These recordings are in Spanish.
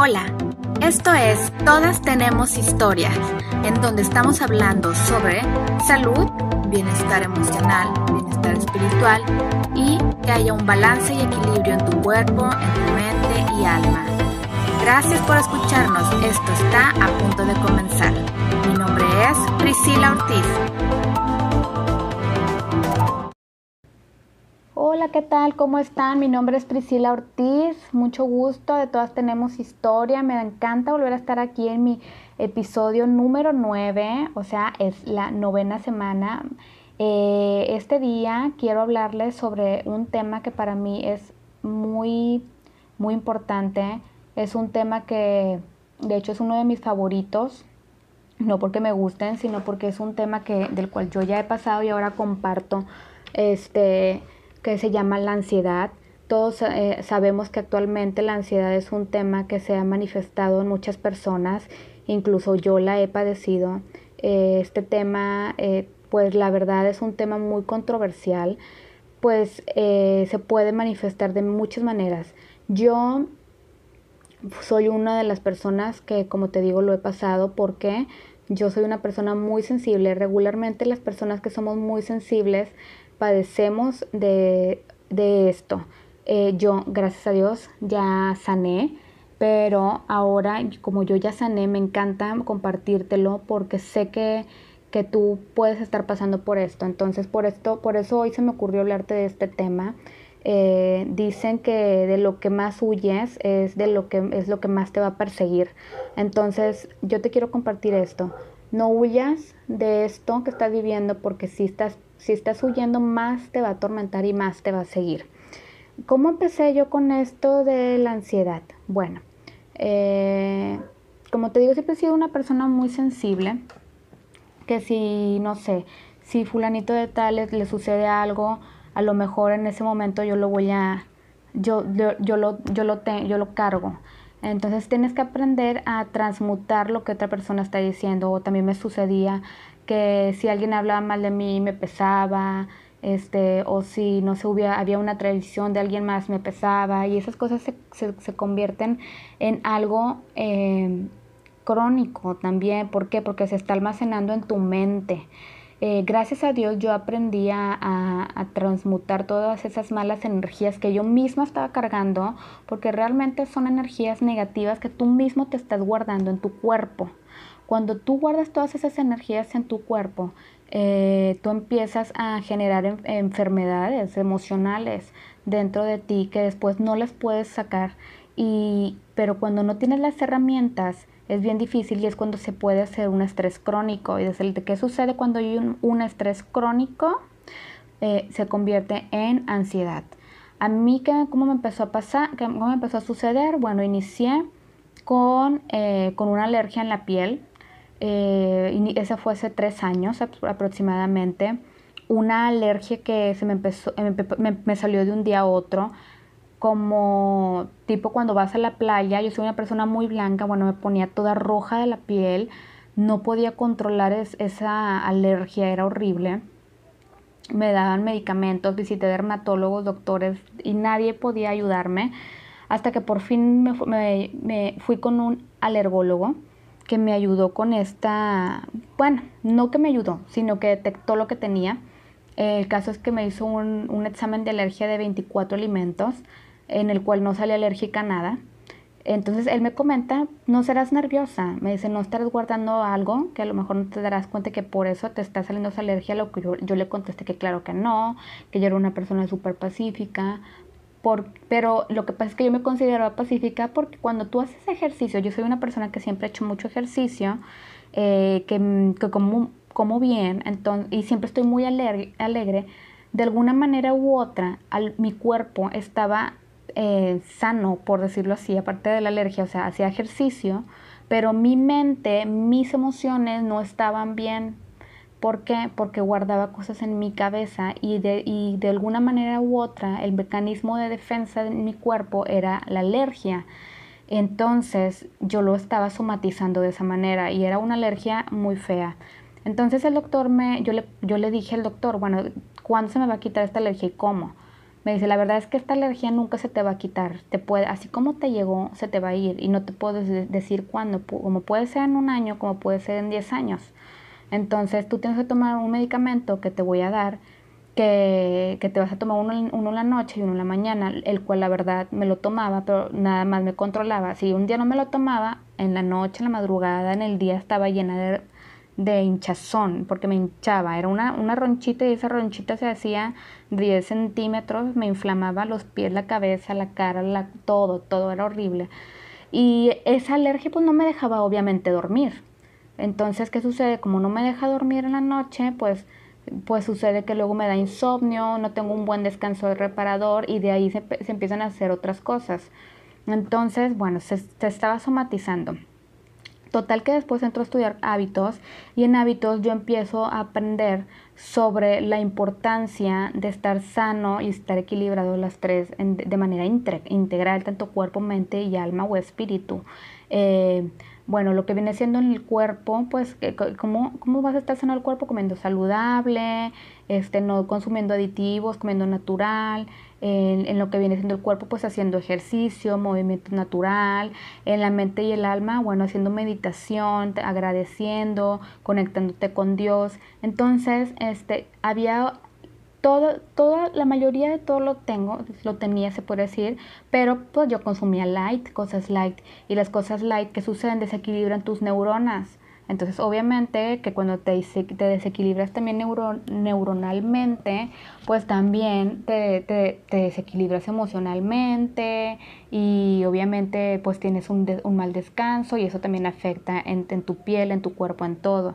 Hola, esto es Todas tenemos historias, en donde estamos hablando sobre salud, bienestar emocional, bienestar espiritual y que haya un balance y equilibrio en tu cuerpo, en tu mente y alma. Gracias por escucharnos, esto está a punto de comenzar. Mi nombre es Priscila Ortiz. ¿Qué tal? ¿Cómo están? Mi nombre es Priscila Ortiz. Mucho gusto, de todas tenemos historia. Me encanta volver a estar aquí en mi episodio número 9, o sea, es la novena semana. Eh, este día quiero hablarles sobre un tema que para mí es muy, muy importante. Es un tema que, de hecho, es uno de mis favoritos. No porque me gusten, sino porque es un tema que, del cual yo ya he pasado y ahora comparto. Este que se llama la ansiedad. Todos eh, sabemos que actualmente la ansiedad es un tema que se ha manifestado en muchas personas, incluso yo la he padecido. Eh, este tema, eh, pues la verdad es un tema muy controversial, pues se puede manifestar de muchas maneras. Yo soy una de las personas que, como te digo, lo he pasado porque yo soy una persona muy sensible. Regularmente las personas que somos muy sensibles padecemos de, esto. Eh, yo, gracias a Dios, ya sané, pero ahora, como yo ya sané, me encanta compartírtelo porque sé que, que tú puedes estar pasando por esto. Entonces, por esto, por eso hoy se me ocurrió hablarte de este tema. Eh, dicen que de lo que más huyes es de lo que es lo que más te va a perseguir. Entonces, yo te quiero compartir esto. No huyas de esto que estás viviendo porque si estás si estás huyendo, más te va a atormentar y más te va a seguir. ¿Cómo empecé yo con esto de la ansiedad? Bueno, eh, como te digo, siempre he sido una persona muy sensible, que si, no sé, si fulanito de tal le, sucede algo, a lo mejor en ese momento yo lo voy a, yo, yo, lo, yo, lo yo lo cargo. Entonces tienes que aprender a transmutar lo que otra persona está diciendo. O también me sucedía que si alguien hablaba mal de mí me pesaba, este, o si no se hubiera, había una tradición de alguien más me pesaba, y esas cosas se, convierten en algo em, crónico también. ¿Por qué? Porque se está almacenando en tu mente. Eh, gracias a Dios yo aprendí a, a, transmutar todas esas malas energías que yo misma estaba cargando, porque realmente son energías negativas que tú mismo te estás guardando en tu cuerpo. Cuando tú guardas todas esas energías en tu cuerpo, eh, tú empiezas a generar enfermedades emocionales dentro de ti que después no las puedes sacar. Y, pero cuando no tienes las herramientas, es bien difícil y es cuando se puede hacer un estrés crónico. Y desde qué sucede cuando hay un, estrés crónico, eh, se convierte en ansiedad. A mí, ¿cómo me empezó a pasar? ¿Cómo me empezó a suceder? Bueno, inicié con, eh, con una alergia en la piel eh, esa fue hace tres años aproximadamente, una alergia que se me empezó, me, salió de un día a otro, como tipo cuando vas a la playa, yo soy una persona muy blanca, bueno, me ponía toda roja de la piel, no podía controlar esa alergia, era horrible. Me daban medicamentos, visité dermatólogos, doctores y nadie podía ayudarme hasta que por fin me fui con un alergólogo que me ayudó con esta, bueno, no que me ayudó, sino que detectó lo que tenía. El caso es que me hizo un, examen de alergia de 24 alimentos, en el cual no sale alérgica a nada. Entonces él me comenta, no serás nerviosa, me dice, no estarás guardando algo que a lo mejor no te darás cuenta que por eso te está saliendo esa alergia, lo que yo, yo le contesté que claro que no, que yo era una persona súper pacífica, pero lo que pasa es que yo me considero pacífica porque cuando tú haces ejercicio, yo soy una persona que siempre ha hecho mucho ejercicio, eh, que, como, como, bien entonces, y siempre estoy muy alegre, de alguna manera u otra, mi cuerpo estaba eh, sano, por decirlo así, aparte de la alergia, o sea, hacía ejercicio, pero mi mente, mis emociones no estaban bien ¿Por qué? Porque guardaba cosas en mi cabeza y de, y de alguna manera u otra el mecanismo de defensa de mi cuerpo era la alergia. Entonces yo lo estaba somatizando de esa manera y era una alergia muy fea. Entonces el doctor me, yo le, yo le dije al doctor, bueno, ¿cuándo se me va a quitar esta alergia y cómo? me dice, la verdad es que esta alergia nunca se te va a quitar, te puede, así como te llegó, se te va a ir y no te puedes decir cuándo, como puede ser en un año, como puede ser en 10 años. Entonces tú tienes que tomar un medicamento que te voy a dar, que, que te vas a tomar uno, uno la noche y uno la mañana, el cual la verdad me lo tomaba, pero nada más me controlaba. Si un día no me lo tomaba, en la noche, en la madrugada, en el día estaba llena de de hinchazón, porque me hinchaba, era una, una ronchita y esa ronchita se hacía 10 centímetros, me inflamaba los pies, la cabeza, la cara, la, todo, todo era horrible. Y esa alergia pues no me dejaba obviamente dormir. Entonces, ¿qué sucede? Como no me deja dormir en la noche, pues, pues sucede que luego me da insomnio, no tengo un buen descanso de reparador y de ahí se, empiezan a hacer otras cosas. Entonces, bueno, se, se estaba somatizando. Total que después entro a estudiar hábitos y en hábitos yo empiezo a aprender sobre la importancia de estar sano y estar equilibrado las tres de manera integral, tanto cuerpo, mente y alma o espíritu. Eh, bueno, lo que viene siendo en el cuerpo, pues, ¿cómo, ¿cómo vas a estar sano el cuerpo? Comiendo saludable, este, no consumiendo aditivos, comiendo natural, en, lo que viene siendo el cuerpo, pues haciendo ejercicio, movimiento natural, en la mente y el alma, bueno, haciendo meditación, agradeciendo, conectándote con Dios. Entonces, este, había todo, toda, la mayoría de todo lo tengo, lo tenía, se puede decir, pero pues yo consumía light, cosas light, y las cosas light que suceden desequilibran tus neuronas. Entonces, obviamente que cuando te, te desequilibras también neuronalmente, pues también te, te, desequilibras emocionalmente y obviamente pues tienes un, un, mal descanso y eso también afecta en tu piel, en tu cuerpo, en todo.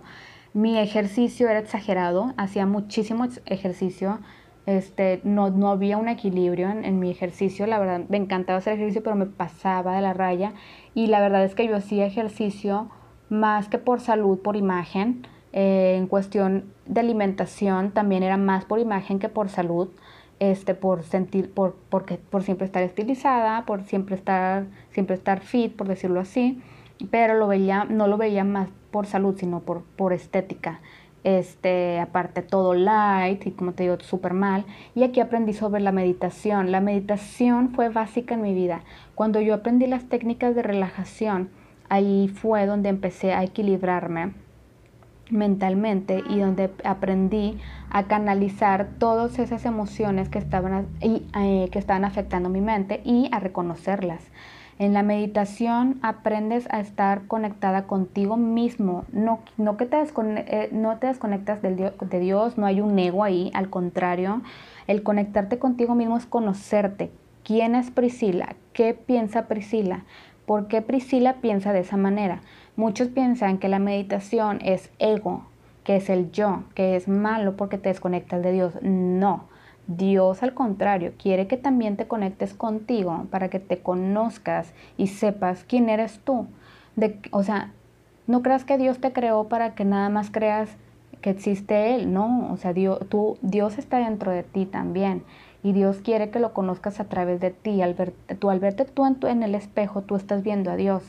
Mi ejercicio era exagerado, hacía muchísimo ejercicio, este, no, no había un equilibrio en, en, mi ejercicio, la verdad me encantaba hacer ejercicio, pero me pasaba de la raya y la verdad es que yo hacía ejercicio más que por salud, por imagen. Eh, en cuestión de alimentación también era más por imagen que por salud, este, por sentir, por, porque, por siempre estar estilizada, por siempre estar, siempre estar fit, por decirlo así, pero lo veía, no lo veía más por salud, sino por, por estética. Este, aparte todo light y como te digo, súper mal. Y aquí aprendí sobre la meditación. La meditación fue básica en mi vida. Cuando yo aprendí las técnicas de relajación, ahí fue donde empecé a equilibrarme mentalmente y donde aprendí a canalizar todas esas emociones que estaban, eh, que estaban afectando mi mente y a reconocerlas. En la meditación aprendes a estar conectada contigo mismo, no, no que te, eh, no te desconectas del de Dios, no hay un ego ahí, al contrario, el conectarte contigo mismo es conocerte. ¿Quién es Priscila? ¿Qué piensa Priscila? ¿Por qué Priscila piensa de esa manera? Muchos piensan que la meditación es ego, que es el yo, que es malo porque te desconectas de Dios. No, Dios al contrario, quiere que también te conectes contigo para que te conozcas y sepas quién eres tú. De, o sea, no creas que Dios te creó para que nada más creas que existe Él, no, o sea, Dios, tú, Dios está dentro de ti también y Dios quiere que lo conozcas a través de ti. Al tú, al verte tú en, en, el espejo, tú estás viendo a Dios,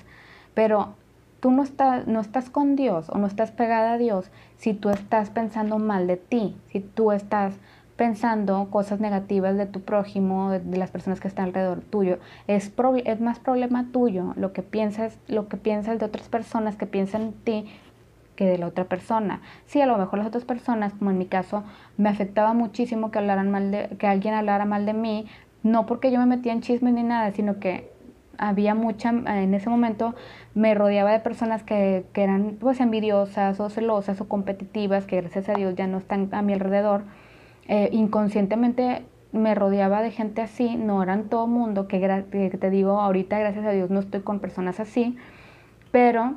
pero tú no, estás no estás con Dios o no estás pegada a Dios si tú estás pensando mal de ti, si tú estás pensando cosas negativas de tu prójimo, de, las personas que están alrededor tuyo. Es, es más problema tuyo lo que piensas, lo que piensas de otras personas que piensan en ti que de la otra persona. Sí, a lo mejor las otras personas, como en mi caso, me afectaba muchísimo que hablaran mal de, que alguien hablara mal de mí, no porque yo me metía en chismes ni nada, sino que había mucha, en ese momento me rodeaba de personas que, que eran pues envidiosas o celosas o competitivas, que gracias a Dios ya no están a mi alrededor. Eh, inconscientemente me rodeaba de gente así, no eran todo mundo, que, te digo, ahorita gracias a Dios no estoy con personas así, pero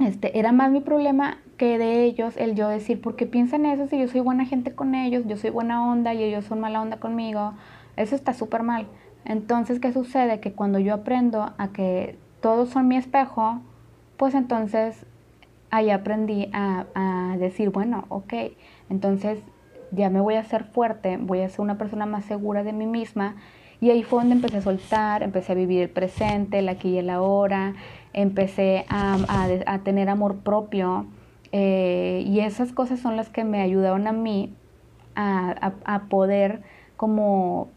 este, era más mi problema que de ellos el yo decir, ¿por qué piensan eso si yo soy buena gente con ellos, yo soy buena onda y ellos son mala onda conmigo? Eso está súper mal. Entonces, ¿qué sucede? Que cuando yo aprendo a que todos son mi espejo, pues entonces ahí aprendí a, a decir, bueno, ok, entonces ya me voy a hacer fuerte, voy a ser una persona más segura de mí misma. Y ahí fue donde empecé a soltar, empecé a vivir el presente, el aquí y el ahora, empecé a, tener amor propio eh, y esas cosas son las que me ayudaron a mí a, poder como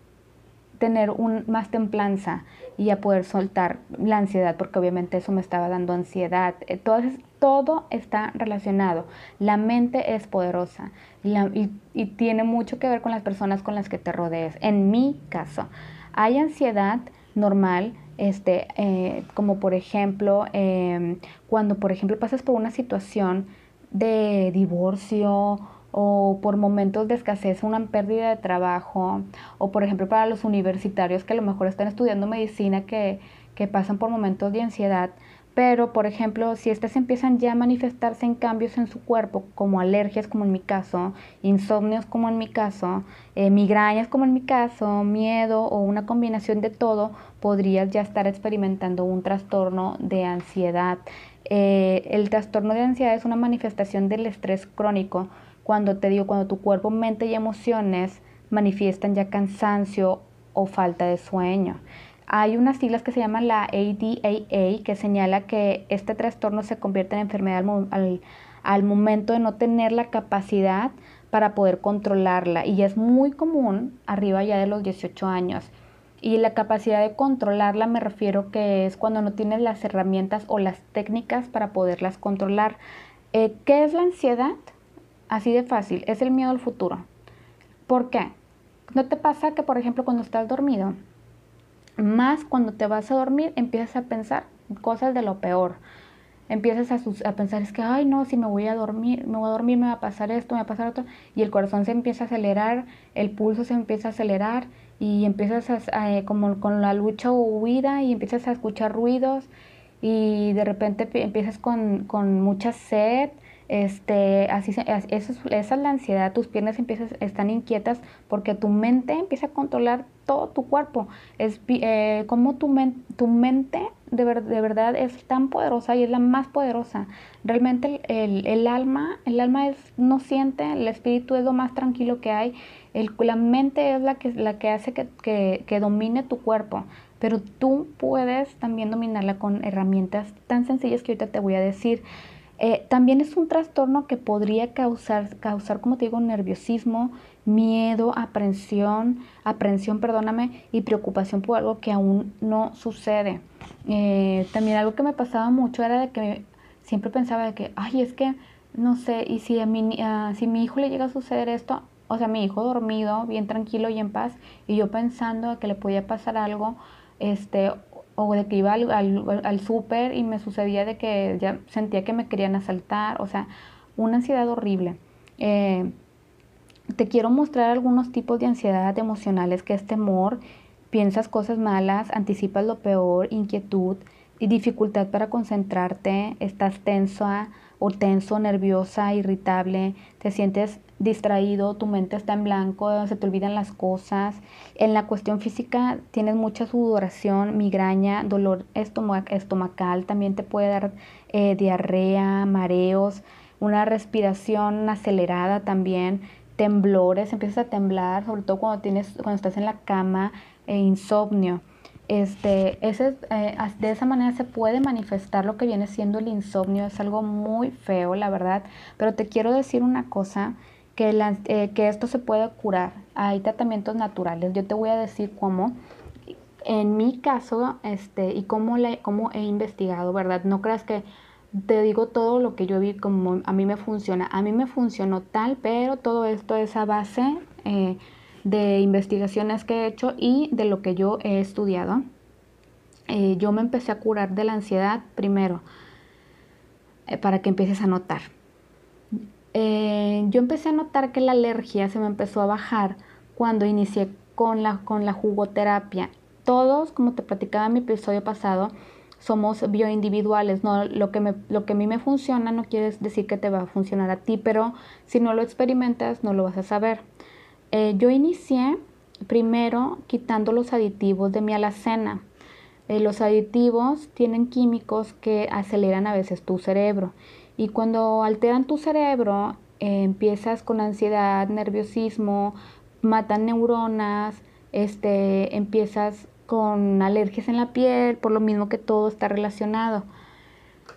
tener más templanza y a poder soltar la ansiedad, porque obviamente eso me estaba dando ansiedad. Entonces, todo está relacionado. La mente es poderosa y, tiene mucho que ver con las personas con las que te rodees. En mi caso, hay ansiedad normal, este, eh, como por ejemplo, em, cuando por ejemplo pasas por una situación de divorcio o por momentos de escasez, una pérdida de trabajo, o por ejemplo para los universitarios que a lo mejor están estudiando medicina que, que pasan por momentos de ansiedad, pero, por ejemplo, si estas empiezan ya a manifestarse en cambios en su cuerpo, como alergias, como en mi caso, insomnios, como en mi caso, eh, migrañas, como en mi caso, miedo o una combinación de todo, podrías ya estar experimentando un trastorno de ansiedad. Eh, el trastorno de ansiedad es una manifestación del estrés crónico. Cuando te digo, cuando tu cuerpo, mente y emociones manifiestan ya cansancio o falta de sueño. Hay unas siglas que se llaman la ADAA que señala que este trastorno se convierte en enfermedad al, momento de no tener la capacidad para poder controlarla y es muy común arriba ya de los 18 años. Y la capacidad de controlarla me refiero que es cuando no tienes las herramientas o las técnicas para poderlas controlar. Eh, ¿Qué es la ansiedad? Así de fácil, es el miedo al futuro. ¿Por qué? ¿No te pasa que, por ejemplo, cuando estás dormido, más cuando te vas a dormir empiezas a pensar cosas de lo peor. Empiezas a, pensar, es que, ay, no, si me voy a dormir, me voy a dormir, me va a pasar esto, me va a pasar otro. Y el corazón se empieza a acelerar, el pulso se empieza a acelerar y empiezas a, eh, como con la lucha o huida y empiezas a escuchar ruidos y de repente empiezas con, con mucha sed este, así, eso, esa es la ansiedad, tus piernas empiezan, están inquietas porque tu mente empieza a controlar todo tu cuerpo. Es eh, como tu, tu mente de, de, verdad es tan poderosa y es la más poderosa. Realmente el, el, alma, el alma es, no siente, el espíritu es lo más tranquilo que hay. El, la mente es la que, la que hace que, que, que domine tu cuerpo pero tú puedes también dominarla con herramientas tan sencillas que ahorita te voy a decir. Eh, también es un trastorno que podría causar, causar, como te digo, nerviosismo, miedo, aprensión, aprensión, perdóname, y preocupación por algo que aún no sucede. Eh, también algo que me pasaba mucho era de que siempre pensaba de que, ay, es que, no sé, y si a mi, si mi hijo le llega a suceder esto, o sea, mi hijo dormido, bien tranquilo y en paz, y yo pensando que le podía pasar algo, este, o de que iba al, al, súper y me sucedía de que ya sentía que me querían asaltar, o sea, una ansiedad horrible. Eh, te quiero mostrar algunos tipos de ansiedad emocionales que es temor, piensas cosas malas, anticipas lo peor, inquietud y dificultad para concentrarte, estás tensa o tenso, nerviosa, irritable, te sientes distraído, tu mente está en blanco, se te olvidan las cosas. En la cuestión física tienes mucha sudoración, migraña, dolor estomacal, también te puede dar eh, diarrea, mareos, una respiración acelerada también, temblores, empiezas a temblar, sobre todo cuando, tienes, cuando estás en la cama, e insomnio. Este, ese, eh, de esa manera se puede manifestar lo que viene siendo el insomnio, es algo muy feo, la verdad, pero te quiero decir una cosa, que, eh, que esto se puede curar. Hay tratamientos naturales. Yo te voy a decir cómo. En mi caso, este, y cómo, le, cómo he investigado, ¿verdad? No creas que te digo todo lo que yo vi como a mí me funciona. A mí me funcionó tal, pero todo esto es a base eh, de investigaciones que he hecho y de lo que yo he estudiado. Eh, yo me empecé a curar de la ansiedad primero, para que empieces a notar. Eh, yo empecé a notar que la alergia se me empezó a bajar cuando inicié con la, con la jugoterapia. Todos, como te platicaba en mi episodio pasado, somos bioindividuales, ¿no? Lo que, me, lo que a mí me funciona no quiere decir que te va a funcionar a ti, pero si no lo experimentas no lo vas a saber. Eh, yo inicié primero quitando los aditivos de mi alacena. Eh, los aditivos tienen químicos que aceleran a veces tu cerebro y cuando alteran tu cerebro, eh, empiezas con ansiedad, nerviosismo, matan neuronas, este, empiezas con alergias en la piel, por lo mismo que todo está relacionado.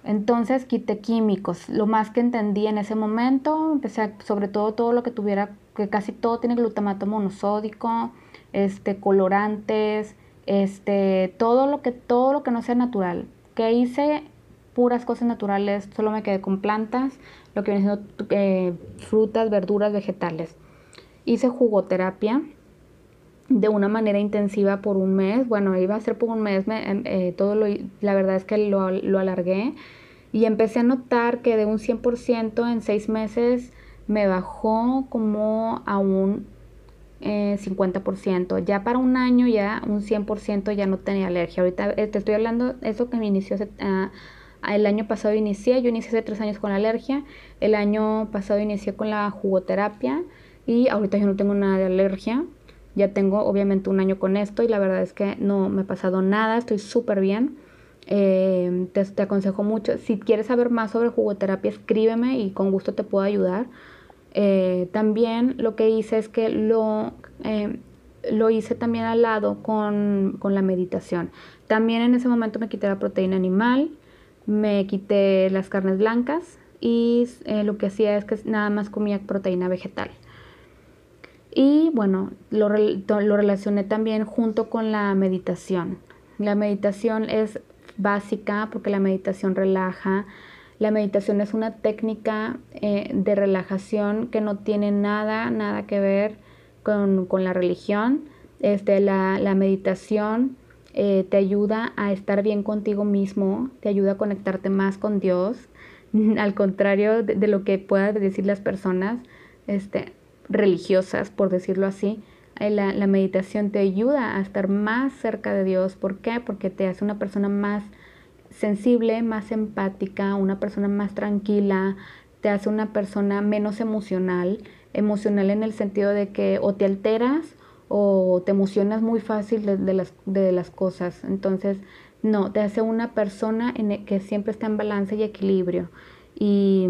Entonces quité químicos, lo más que entendí en ese momento, empecé sobre todo todo lo que tuviera, que casi todo tiene glutamato monosódico, este, colorantes, este, todo lo que, todo lo que no sea natural. Que hice puras cosas naturales, solo me quedé con plantas, lo que viene siendo eh, frutas, verduras, vegetales. Hice jugoterapia de una manera intensiva por un mes. Bueno, iba a ser por un mes, em, eh, todo lo, la verdad es que lo, lo, alargué y empecé a notar que de un 100% en seis meses me bajó como a un 50%. Eh, ya para un año, ya un 100% ya no tenía alergia. Ahorita eh, te estoy hablando, eso que me inició ah, el año pasado inicié, yo inicié hace tres años con alergia, el año pasado inicié con la jugoterapia y ahorita yo no tengo nada de alergia. Ya tengo obviamente un año con esto y la verdad es que no me ha pasado nada, estoy súper bien. Eh, te, te, aconsejo mucho. Si quieres saber más sobre jugoterapia, escríbeme y con gusto te puedo ayudar. Eh, también lo que hice es que lo, eh, lo hice también al lado con, con, la meditación. También en ese momento me quité la proteína animal, me quité las carnes blancas y lo que hacía es que nada más comía proteína vegetal. Y bueno, lo, lo relacioné también junto con la meditación. La meditación es básica porque la meditación relaja. La meditación es una técnica eh, de relajación que no tiene nada, nada que ver con, la religión. Este, la, la meditación eh, te ayuda a estar bien contigo mismo, te ayuda a conectarte más con Dios, al contrario de, de lo que puedan decir las personas. Este, religiosas, por decirlo así, eh, la, meditación te ayuda a estar más cerca de Dios. ¿Por qué? Porque te hace una persona más sensible, más empática, una persona más tranquila, te hace una persona menos emocional, emocional en el sentido de que o te alteras o te emocionas muy fácil de, las, de las cosas. Entonces, no, te hace una persona en e, que siempre está en balance y equilibrio. Y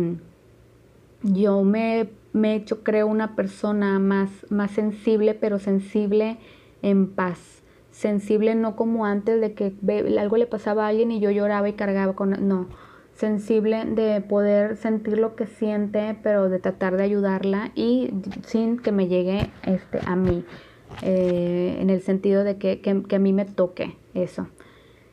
yo me me he hecho, creo, una persona más, más sensible, pero sensible en paz. Sensible no como antes de que algo le pasaba a alguien y yo lloraba y cargaba con... No, sensible de poder sentir lo que siente, pero de tratar de ayudarla y sin que me llegue este, a mí, eh, en el sentido de que, que, que a mí me toque eso.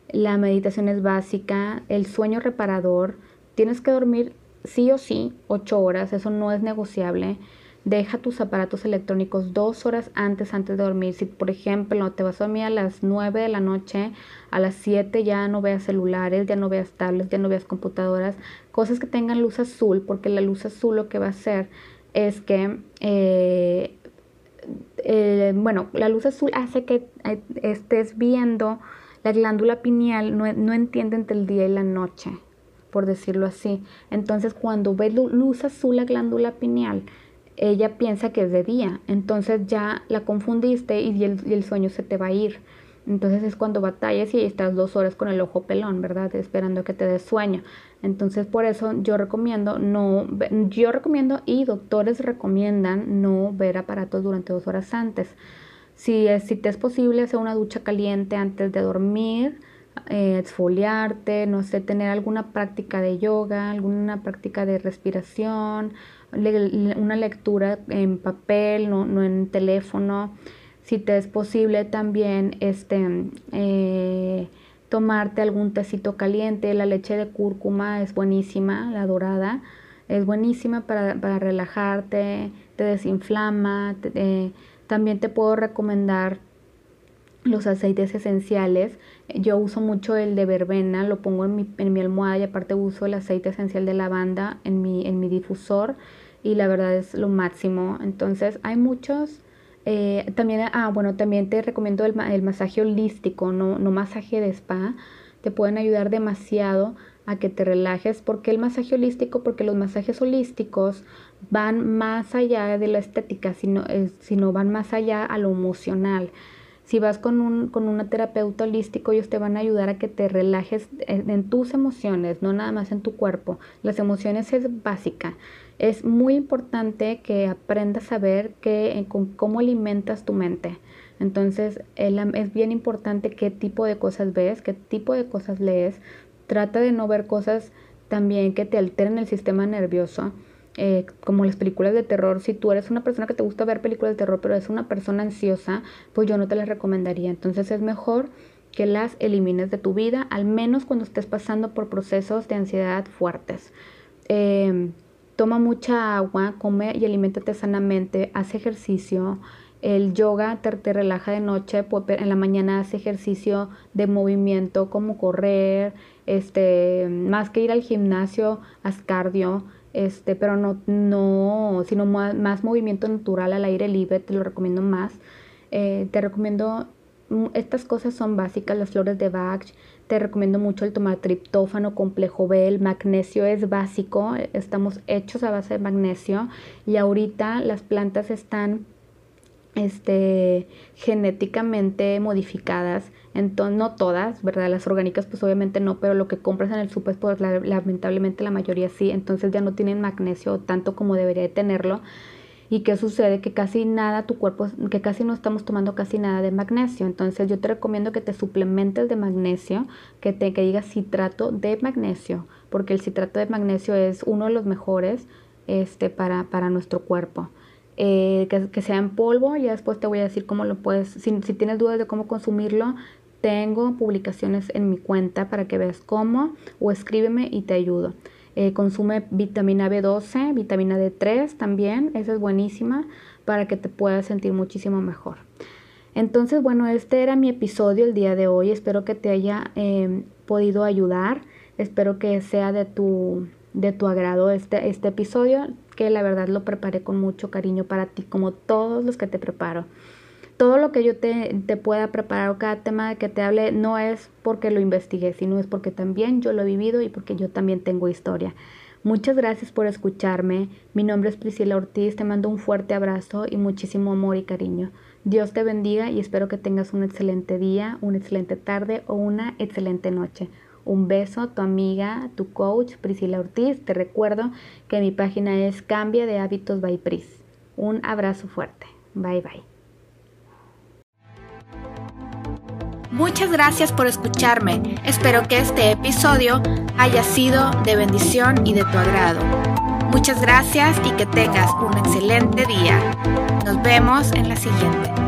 La meditación es básica, el sueño reparador, tienes que dormir sí o sí, ocho horas, eso no es negociable. Deja tus aparatos electrónicos dos horas antes, antes de dormir. Si, por ejemplo, te vas a dormir a las 9 de la noche, a las 7 ya no veas celulares, ya no veas tablets, ya no veas computadoras, cosas que tengan luz azul, porque la luz azul lo que va a hacer es que, eh, eh, bueno, la luz azul hace que eh, estés viendo la glándula pineal, no entiende entre el día y la noche por decirlo así. Entonces, cuando ve luz azul la glándula pineal, ella piensa que es de día. Entonces ya la confundiste y el, sueño se te va a ir. Entonces es cuando batallas y estás dos horas con el ojo pelón, ¿verdad? Esperando que te dé sueño. Entonces por eso yo recomiendo no, yo recomiendo y doctores recomiendan no ver aparatos durante dos horas antes. Si, es, si te es posible hacer una ducha caliente antes de dormir, eh, exfoliarte, no sé, tener alguna práctica de yoga, alguna práctica de respiración, una lectura en papel, no, no, en teléfono. Si te es posible también este, eh, tomarte algún tecito caliente, la leche de cúrcuma es buenísima, la dorada, es buenísima para, para relajarte, te desinflama. Eh, también te puedo recomendar los aceites esenciales. Yo uso mucho el de verbena, lo pongo en mi, en mi almohada y aparte uso el aceite esencial de lavanda en mi, en mi difusor y la verdad es lo máximo. Entonces hay muchos. Eh, también, ah, bueno, también te recomiendo el, el masaje holístico, no, no masaje de spa. Te pueden ayudar demasiado a que te relajes. ¿Por qué el masaje holístico? Porque los masajes holísticos van más allá de la estética, sino, sino van más allá a lo emocional. Si vas con un, con una terapeuta holístico, ellos te van a ayudar a que te relajes en, tus emociones, no nada más en tu cuerpo. Las emociones es básica. Es muy importante que aprendas a ver que, cómo alimentas tu mente. Entonces, es bien importante qué tipo de cosas ves, qué tipo de cosas lees. Trata de no ver cosas también que te alteren el sistema nervioso. Eh, como las películas de terror, si tú eres una persona que te gusta ver películas de terror, pero eres una persona ansiosa, pues yo no te las recomendaría. Entonces es mejor que las elimines de tu vida, al menos cuando estés pasando por procesos de ansiedad fuertes. Em, toma mucha agua, come y aliméntate sanamente, haz ejercicio. El yoga te, relaja de noche, en la mañana haz ejercicio de movimiento como correr, este, más que ir al gimnasio, haz cardio, este, pero no, no, sino más, movimiento natural al aire libre, te lo recomiendo más. Eh, te recomiendo Mm, estas cosas son básicas, las flores de Bach. Te recomiendo mucho el tomar triptófano, complejo B, el magnesio es básico, estamos hechos a base de magnesio y ahorita las plantas están este, genéticamente modificadas, entonces no todas, ¿verdad? Las orgánicas pues obviamente no, pero lo que compras en el súper pues lamentablemente la mayoría sí, entonces ya no tienen magnesio tanto como debería de tenerlo. ¿Y qué sucede? Que casi nada, tu cuerpo, que casi no estamos tomando casi nada de magnesio. Entonces yo te recomiendo que te suplementes de magnesio, que te que digas citrato de magnesio, porque el citrato de magnesio es uno de los mejores este, para, para nuestro cuerpo. Eh, que, sea en polvo, y después te voy a decir cómo lo puedes, si, si tienes dudas de cómo consumirlo, tengo publicaciones en mi cuenta para que veas cómo o escríbeme y te ayudo. Eh, consume vitamina B12, vitamina D3 también, esa es buenísima para que te puedas sentir muchísimo mejor. Entonces, bueno, este era mi episodio el día de hoy. Espero que te haya em, podido ayudar. Espero que sea de tu, de tu agrado este, este episodio, que la verdad lo preparé con mucho cariño para ti, como todos los que te preparo todo lo que yo te, pueda preparar o cada tema que te hable no es porque lo investigué, sino es porque también yo lo he vivido y porque yo también tengo historia. Muchas gracias por escucharme. Mi nombre es Priscila Ortiz. Te mando un fuerte abrazo y muchísimo amor y cariño. Dios te bendiga y espero que tengas un excelente día, una excelente tarde o una excelente noche. Un beso, tu amiga, tu coach Priscila Ortiz. Te recuerdo que mi página es Cambia de Hábitos by Pris. Un abrazo fuerte. Bye bye. Muchas gracias por escucharme. Espero que este episodio haya sido de bendición y de tu agrado. Muchas gracias y que tengas un excelente día. Nos vemos en la siguiente.